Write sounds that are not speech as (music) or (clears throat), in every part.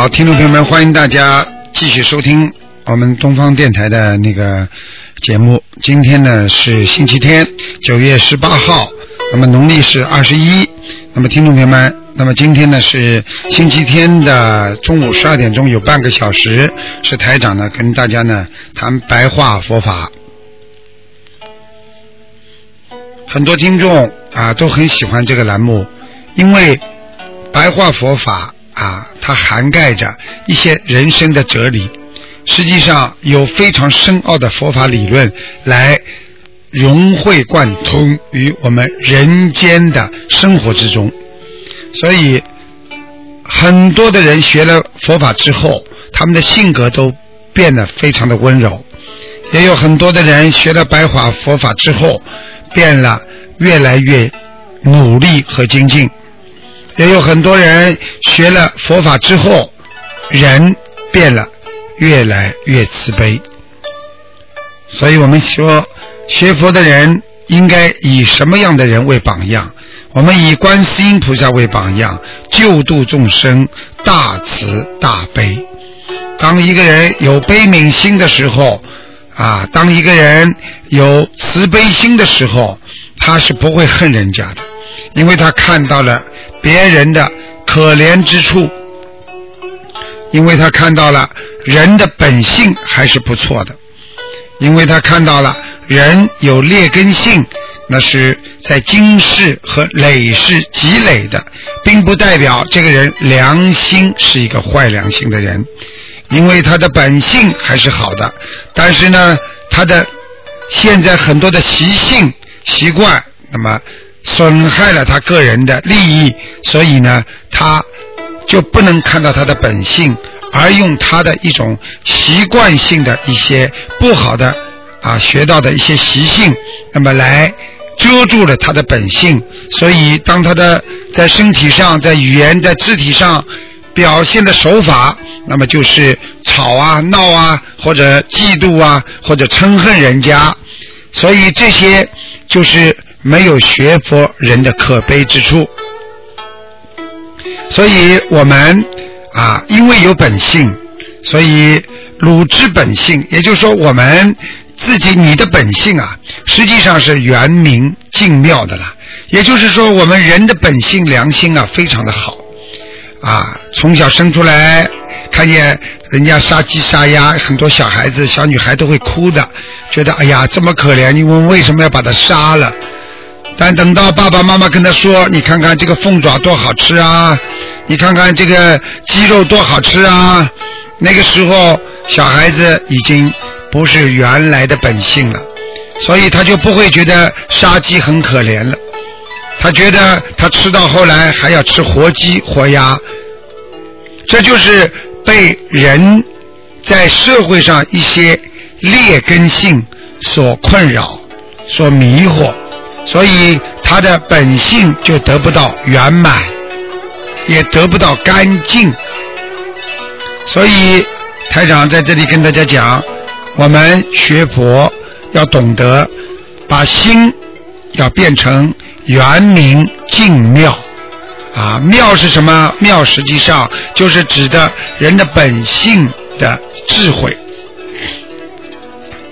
好，听众朋友们，欢迎大家继续收听我们东方电台的那个节目。今天呢是星期天，九月十八号，那么农历是二十一。那么听众朋友们，那么今天呢是星期天的中午十二点钟，有半个小时是台长呢跟大家呢谈白话佛法。很多听众啊都很喜欢这个栏目，因为白话佛法啊，它涵盖着一些人生的哲理，实际上有非常深奥的佛法理论来融会贯通于我们人间的生活之中，所以很多的人学了佛法之后，他们的性格都变得非常的温柔，也有很多的人学了白话佛法之后。变了，越来越努力和精进。也有很多人学了佛法之后，人变了，越来越慈悲。所以我们说，学佛的人应该以什么样的人为榜样？我们以观世音菩萨为榜样，救度众生，大慈大悲。当一个人有悲悯心的时候，啊，当一个人有慈悲心的时候，他是不会恨人家的，因为他看到了别人的可怜之处，因为他看到了人的本性还是不错的，因为他看到了人有劣根性，那是在今世和累世积累的，并不代表这个人良心是一个坏良心的人。因为他的本性还是好的，但是呢，他的现在很多的习性习惯，那么损害了他个人的利益，所以呢，他就不能看到他的本性，而用他的一种习惯性的一些不好的啊学到的一些习性，那么来遮住了他的本性，所以当他的在身体上、在语言、在肢体上。表现的手法，那么就是吵啊、闹啊，或者嫉妒啊，或者嗔恨人家，所以这些就是没有学佛人的可悲之处。所以我们啊，因为有本性，所以鲁之本性，也就是说，我们自己你的本性啊，实际上是圆明净妙的啦。也就是说，我们人的本性良心啊，非常的好。啊，从小生出来，看见人家杀鸡杀鸭，很多小孩子、小女孩都会哭的，觉得哎呀这么可怜，你问为什么要把它杀了？但等到爸爸妈妈跟他说：“你看看这个凤爪多好吃啊，你看看这个鸡肉多好吃啊。”那个时候，小孩子已经不是原来的本性了，所以他就不会觉得杀鸡很可怜了。他觉得他吃到后来还要吃活鸡活鸭，这就是被人在社会上一些劣根性所困扰、所迷惑，所以他的本性就得不到圆满，也得不到干净。所以台长在这里跟大家讲，我们学佛要懂得把心要变成。圆明净妙，啊，妙是什么？妙实际上就是指的人的本性的智慧。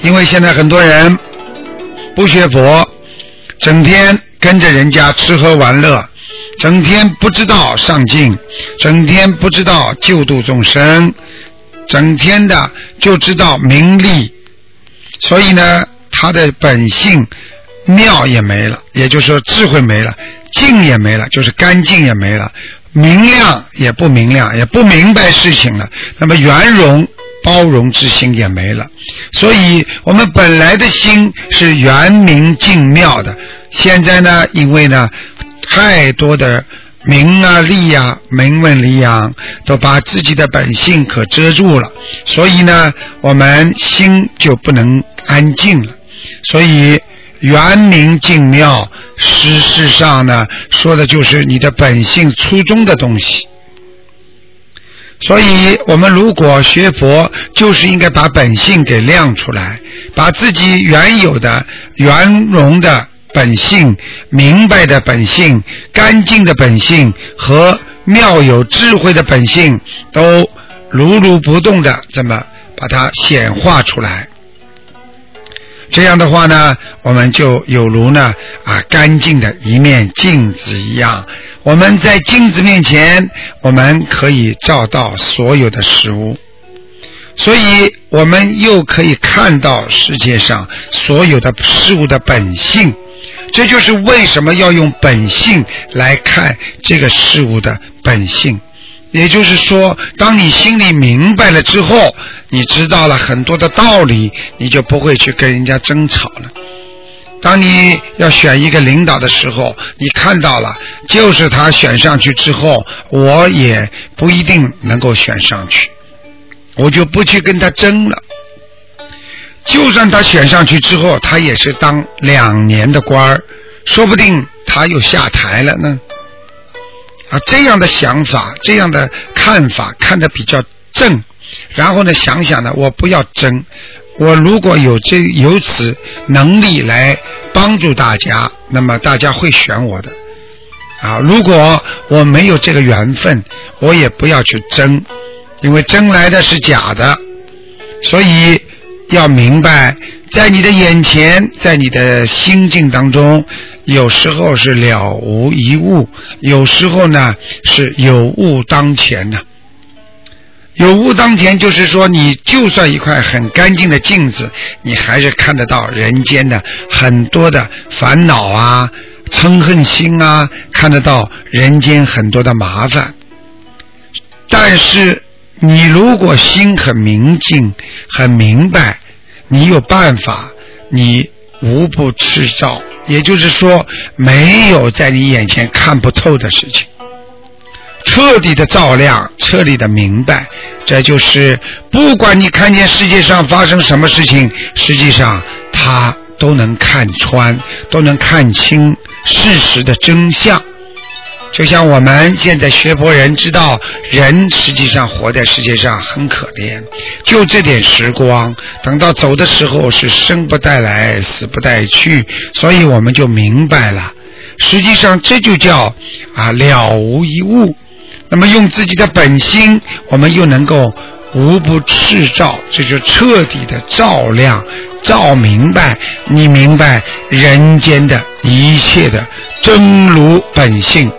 因为现在很多人不学佛，整天跟着人家吃喝玩乐，整天不知道上进，整天不知道救度众生，整天的就知道名利，所以呢，他的本性。妙也没了，也就是说智慧没了，净也没了，就是干净也没了，明亮也不明亮，也不明白事情了。那么圆融包容之心也没了。所以我们本来的心是圆明净妙的，现在呢，因为呢太多的名啊利啊、名闻利养，都把自己的本性可遮住了，所以呢，我们心就不能安静了。所以圆明净妙，事实上呢，说的就是你的本性初衷的东西。所以我们如果学佛，就是应该把本性给亮出来，把自己原有的圆融的本性、明白的本性、干净的本性和妙有智慧的本性，都如如不动的这么把它显化出来。这样的话呢，我们就有如呢啊干净的一面镜子一样。我们在镜子面前，我们可以照到所有的事物，所以我们又可以看到世界上所有的事物的本性。这就是为什么要用本性来看这个事物的本性。也就是说，当你心里明白了之后，你知道了很多的道理，你就不会去跟人家争吵了。当你要选一个领导的时候，你看到了，就是他选上去之后，我也不一定能够选上去，我就不去跟他争了。就算他选上去之后，他也是当两年的官儿，说不定他又下台了呢。啊，这样的想法，这样的看法，看得比较正。然后呢，想想呢，我不要争。我如果有这有此能力来帮助大家，那么大家会选我的。啊，如果我没有这个缘分，我也不要去争，因为争来的是假的。所以要明白，在你的眼前，在你的心境当中。有时候是了无一物，有时候呢是有物当前呢。有物当前就是说，你就算一块很干净的镜子，你还是看得到人间的很多的烦恼啊、嗔恨心啊，看得到人间很多的麻烦。但是你如果心很明净、很明白，你有办法，你无不持照。也就是说，没有在你眼前看不透的事情，彻底的照亮，彻底的明白，这就是不管你看见世界上发生什么事情，实际上他都能看穿，都能看清事实的真相。就像我们现在学佛人知道，人实际上活在世界上很可怜，就这点时光，等到走的时候是生不带来，死不带去，所以我们就明白了，实际上这就叫啊了无一物。那么用自己的本心，我们又能够无不赤照，这就彻底的照亮、照明白。你明白人间的一切的真如本性。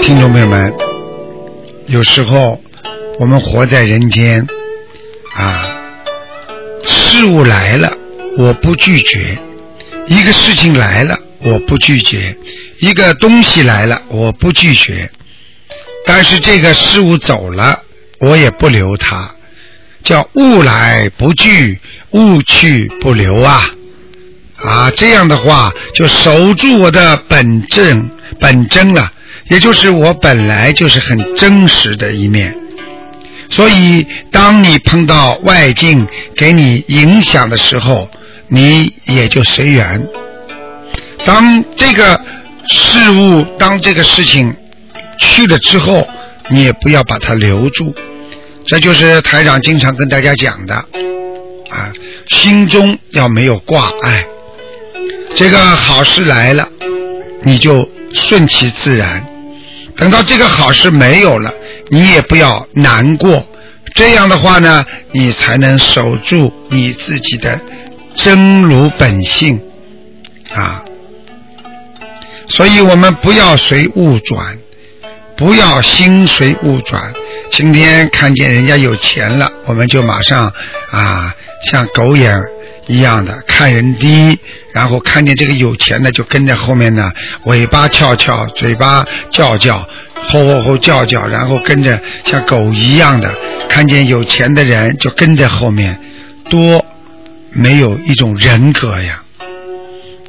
听众朋友们，有时候我们活在人间，啊，事物来了，我不拒绝；一个事情来了，我不拒绝。一个东西来了，我不拒绝；但是这个事物走了，我也不留它。叫物来不拒，物去不留啊！啊，这样的话就守住我的本正本真了，也就是我本来就是很真实的一面。所以，当你碰到外境给你影响的时候，你也就随缘。当这个。事物当这个事情去了之后，你也不要把它留住，这就是台长经常跟大家讲的啊，心中要没有挂碍。这个好事来了，你就顺其自然；等到这个好事没有了，你也不要难过。这样的话呢，你才能守住你自己的真如本性啊。所以我们不要随物转，不要心随物转。今天看见人家有钱了，我们就马上啊像狗眼一样的，看人低，然后看见这个有钱的就跟在后面呢，尾巴翘翘，嘴巴叫叫，吼吼吼叫叫，然后跟着像狗一样的，看见有钱的人就跟在后面，多没有一种人格呀！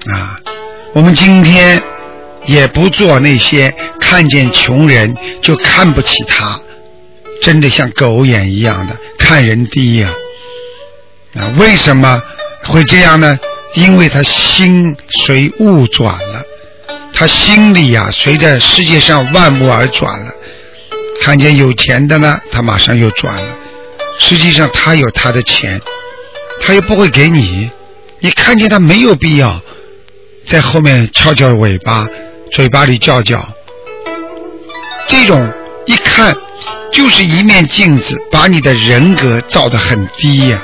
啊，我们今天也不做那些看见穷人就看不起他，真的像狗眼一样的看人低呀！啊，为什么？会这样呢？因为他心随物转了，他心里呀随着世界上万物而转了。看见有钱的呢，他马上又转了。实际上他有他的钱，他又不会给你。你看见他没有必要在后面翘翘尾巴，嘴巴里叫叫。这种一看就是一面镜子，把你的人格照得很低呀，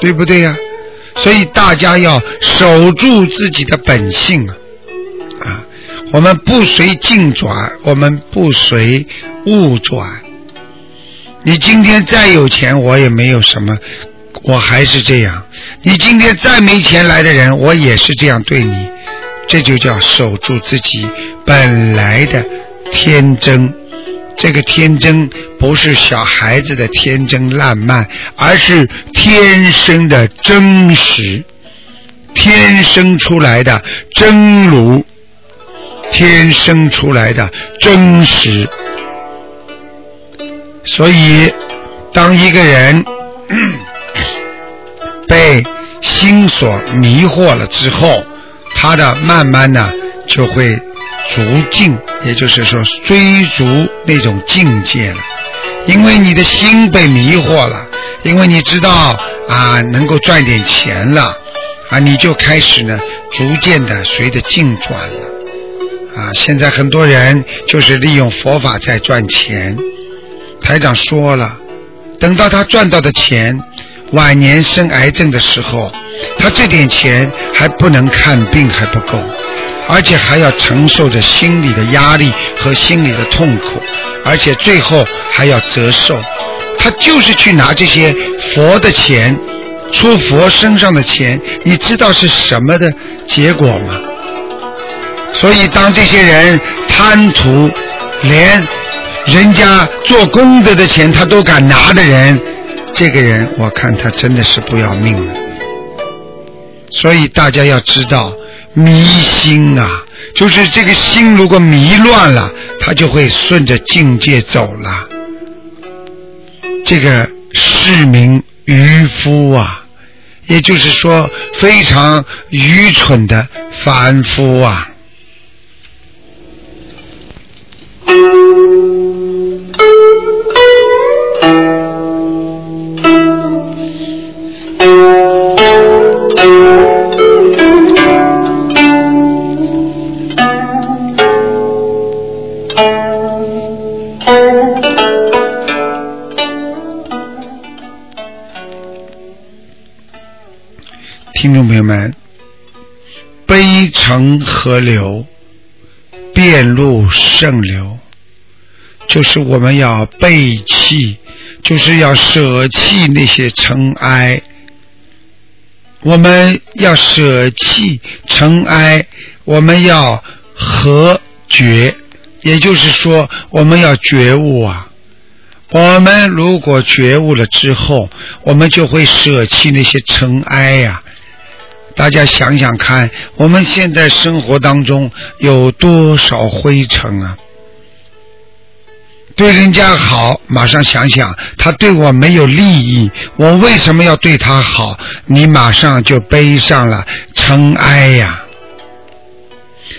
对不对呀？所以大家要守住自己的本性啊！啊，我们不随境转，我们不随物转。你今天再有钱，我也没有什么，我还是这样。你今天再没钱来的人，我也是这样对你。这就叫守住自己本来的天真。这个天真不是小孩子的天真烂漫，而是天生的真实，天生出来的真如，天生出来的真实。所以，当一个人 (clears throat) 被心所迷惑了之后，他的慢慢的就会。逐境，也就是说追逐那种境界了，因为你的心被迷惑了，因为你知道啊能够赚点钱了，啊你就开始呢逐渐的随着境转了，啊现在很多人就是利用佛法在赚钱，台长说了，等到他赚到的钱，晚年生癌症的时候，他这点钱还不能看病还不够。而且还要承受着心理的压力和心理的痛苦，而且最后还要折寿。他就是去拿这些佛的钱，出佛身上的钱，你知道是什么的结果吗？所以，当这些人贪图连人家做功德的钱他都敢拿的人，这个人我看他真的是不要命了。所以大家要知道。迷心啊，就是这个心如果迷乱了，他就会顺着境界走了。这个市民渔夫啊，也就是说非常愚蠢的凡夫啊。听众朋友们，悲成河流，遍路圣流，就是我们要背弃，就是要舍弃那些尘埃。我们要舍弃尘埃，我们要和觉，也就是说，我们要觉悟啊。我们如果觉悟了之后，我们就会舍弃那些尘埃呀。大家想想看，我们现在生活当中有多少灰尘啊？对人家好，马上想想他对我没有利益，我为什么要对他好？你马上就背上了尘埃呀。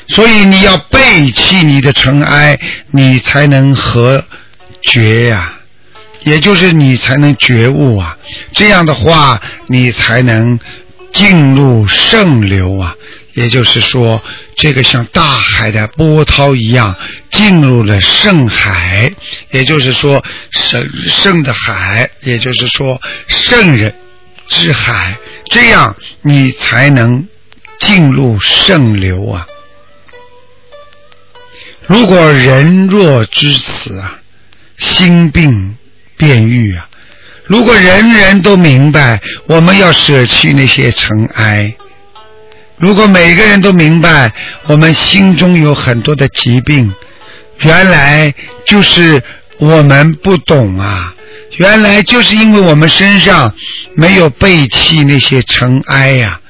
所以你要背弃你的尘埃，你才能和觉呀，也就是你才能觉悟啊。这样的话，你才能。进入圣流啊，也就是说，这个像大海的波涛一样进入了圣海，也就是说圣圣的海，也就是说圣人之海，这样你才能进入圣流啊。如果人若知此啊，心病便愈啊。如果人人都明白，我们要舍弃那些尘埃；如果每个人都明白，我们心中有很多的疾病，原来就是我们不懂啊！原来就是因为我们身上没有背弃那些尘埃呀。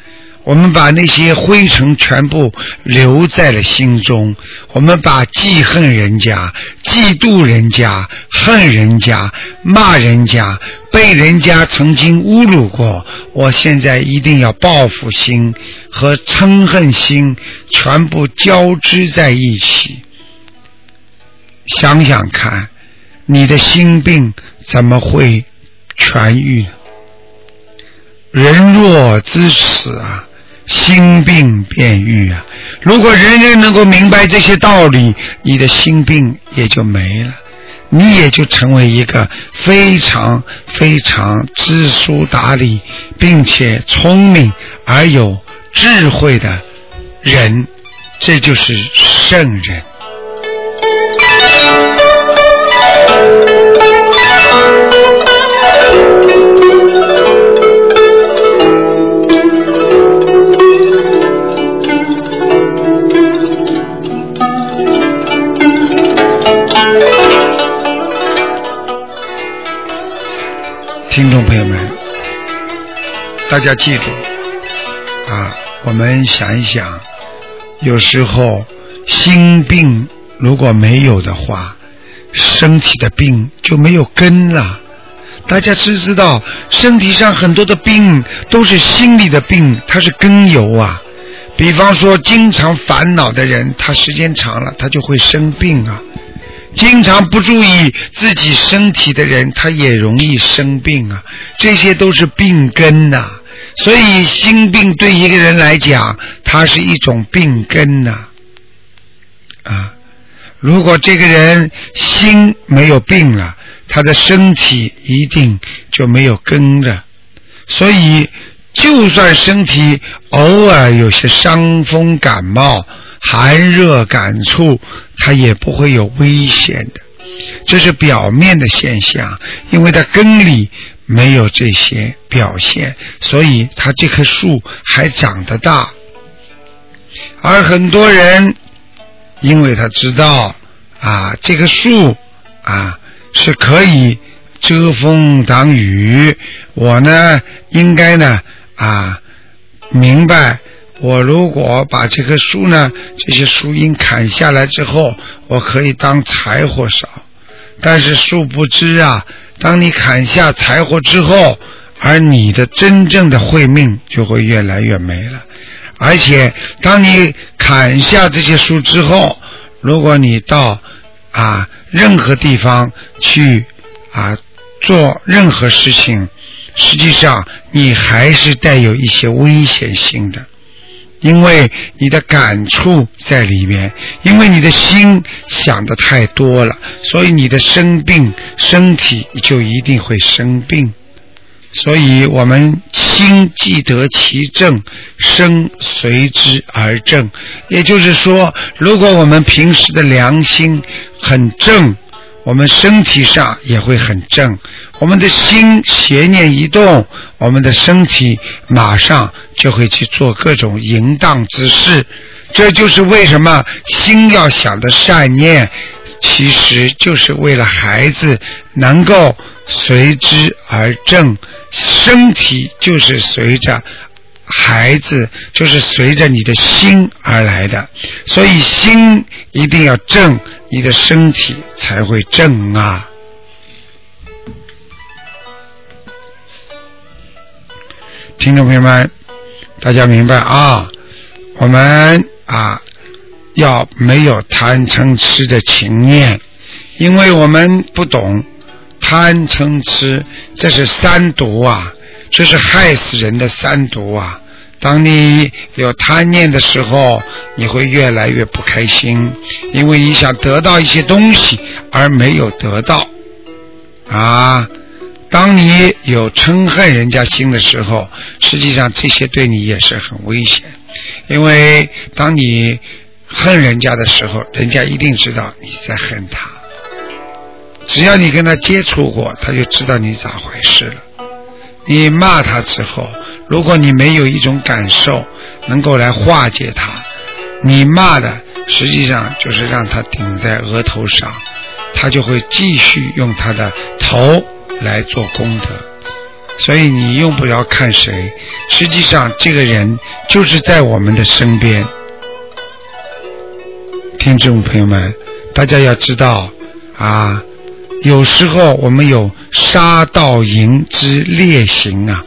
我们把那些灰尘全部留在了心中，我们把记恨人家、嫉妒人家、恨人家、骂人家、被人家曾经侮辱过，我现在一定要报复心和嗔恨心全部交织在一起。想想看，你的心病怎么会痊愈？人若知此啊！心病便愈啊！如果人人能够明白这些道理，你的心病也就没了，你也就成为一个非常非常知书达理，并且聪明而有智慧的人，这就是圣人。听众朋友们，大家记住啊！我们想一想，有时候心病如果没有的话，身体的病就没有根了。大家知知道，身体上很多的病都是心理的病，它是根由啊。比方说，经常烦恼的人，他时间长了，他就会生病啊。经常不注意自己身体的人，他也容易生病啊，这些都是病根呐。所以心病对一个人来讲，它是一种病根呐。啊，如果这个人心没有病了，他的身体一定就没有根了。所以，就算身体偶尔有些伤风感冒。寒热感触，它也不会有危险的，这是表面的现象，因为它根里没有这些表现，所以它这棵树还长得大。而很多人，因为他知道啊，这棵树啊是可以遮风挡雨，我呢应该呢啊明白。我如果把这棵树呢，这些树荫砍下来之后，我可以当柴火烧。但是殊不知啊，当你砍下柴火之后，而你的真正的慧命就会越来越没了。而且，当你砍下这些树之后，如果你到啊任何地方去啊做任何事情，实际上你还是带有一些危险性的。因为你的感触在里面，因为你的心想的太多了，所以你的生病，身体就一定会生病。所以我们心既得其正，身随之而正。也就是说，如果我们平时的良心很正。我们身体上也会很正，我们的心邪念一动，我们的身体马上就会去做各种淫荡之事。这就是为什么心要想的善念，其实就是为了孩子能够随之而正，身体就是随着。孩子就是随着你的心而来的，所以心一定要正，你的身体才会正啊！听众朋友们，大家明白啊？我们啊，要没有贪嗔痴的情念，因为我们不懂贪嗔痴，这是三毒啊！这是害死人的三毒啊！当你有贪念的时候，你会越来越不开心，因为你想得到一些东西而没有得到啊！当你有嗔恨人家心的时候，实际上这些对你也是很危险，因为当你恨人家的时候，人家一定知道你在恨他。只要你跟他接触过，他就知道你咋回事了。你骂他之后，如果你没有一种感受能够来化解他，你骂的实际上就是让他顶在额头上，他就会继续用他的头来做功德。所以你用不着看谁，实际上这个人就是在我们的身边。听众朋友们，大家要知道啊，有时候我们有杀盗淫之劣行啊，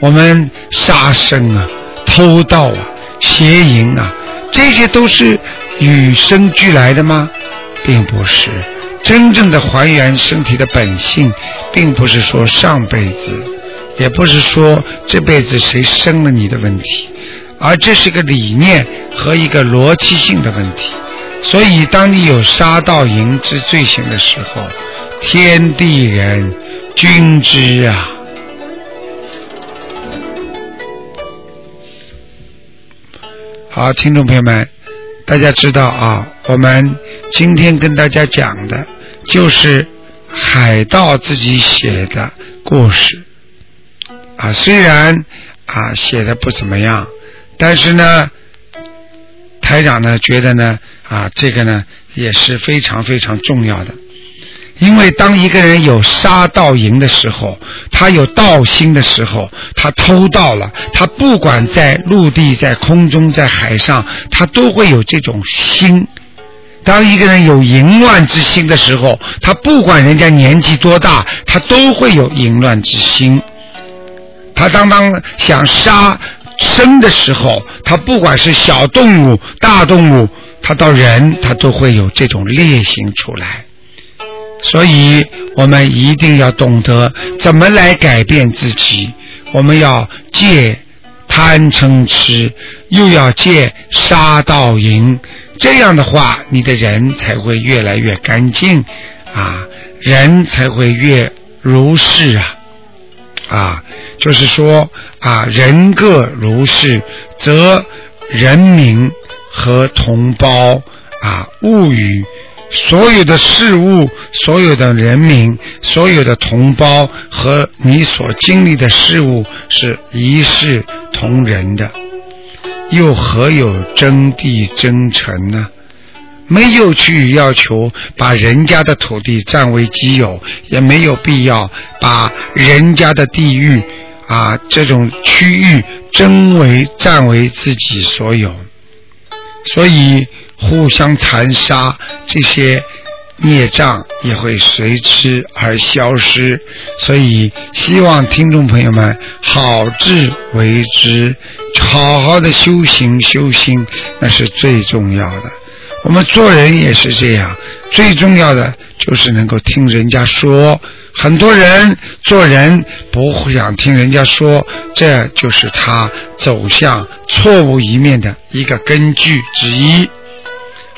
我们杀生啊、偷盗啊、邪淫啊，这些都是与生俱来的吗？并不是，真正的还原身体的本性，并不是说上辈子，也不是说这辈子谁生了你的问题，而这是个理念和一个逻辑性的问题。所以，当你有杀盗淫之罪行的时候，天地人均知啊。好，听众朋友们，大家知道啊，我们今天跟大家讲的就是海盗自己写的故事啊，虽然啊写的不怎么样，但是呢。台长呢，觉得呢，啊，这个呢也是非常非常重要的，因为当一个人有杀盗淫的时候，他有盗心的时候，他偷盗了，他不管在陆地、在空中、在海上，他都会有这种心。当一个人有淫乱之心的时候，他不管人家年纪多大，他都会有淫乱之心。他当当想杀。生的时候，他不管是小动物、大动物，他到人，他都会有这种烈性出来。所以，我们一定要懂得怎么来改变自己。我们要戒贪嗔痴，又要戒杀盗淫。这样的话，你的人才会越来越干净啊，人才会越如是啊。啊，就是说啊，人各如是，则人民和同胞啊，物语所有的事物，所有的人民，所有的同胞和你所经历的事物是一视同仁的，又何有争地争臣呢？没有去要求把人家的土地占为己有，也没有必要把人家的地域啊这种区域争为占为自己所有，所以互相残杀这些孽障也会随之而消失。所以希望听众朋友们好自为之，好好的修行修心，那是最重要的。我们做人也是这样，最重要的就是能够听人家说。很多人做人不想听人家说，这就是他走向错误一面的一个根据之一。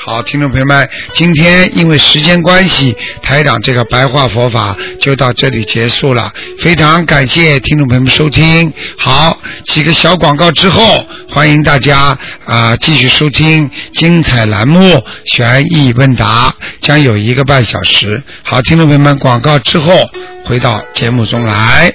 好，听众朋友们，今天因为时间关系，台长这个白话佛法就到这里结束了。非常感谢听众朋友们收听。好，几个小广告之后，欢迎大家啊继续收听精彩栏目“悬疑问答”，将有一个半小时。好，听众朋友们，广告之后回到节目中来。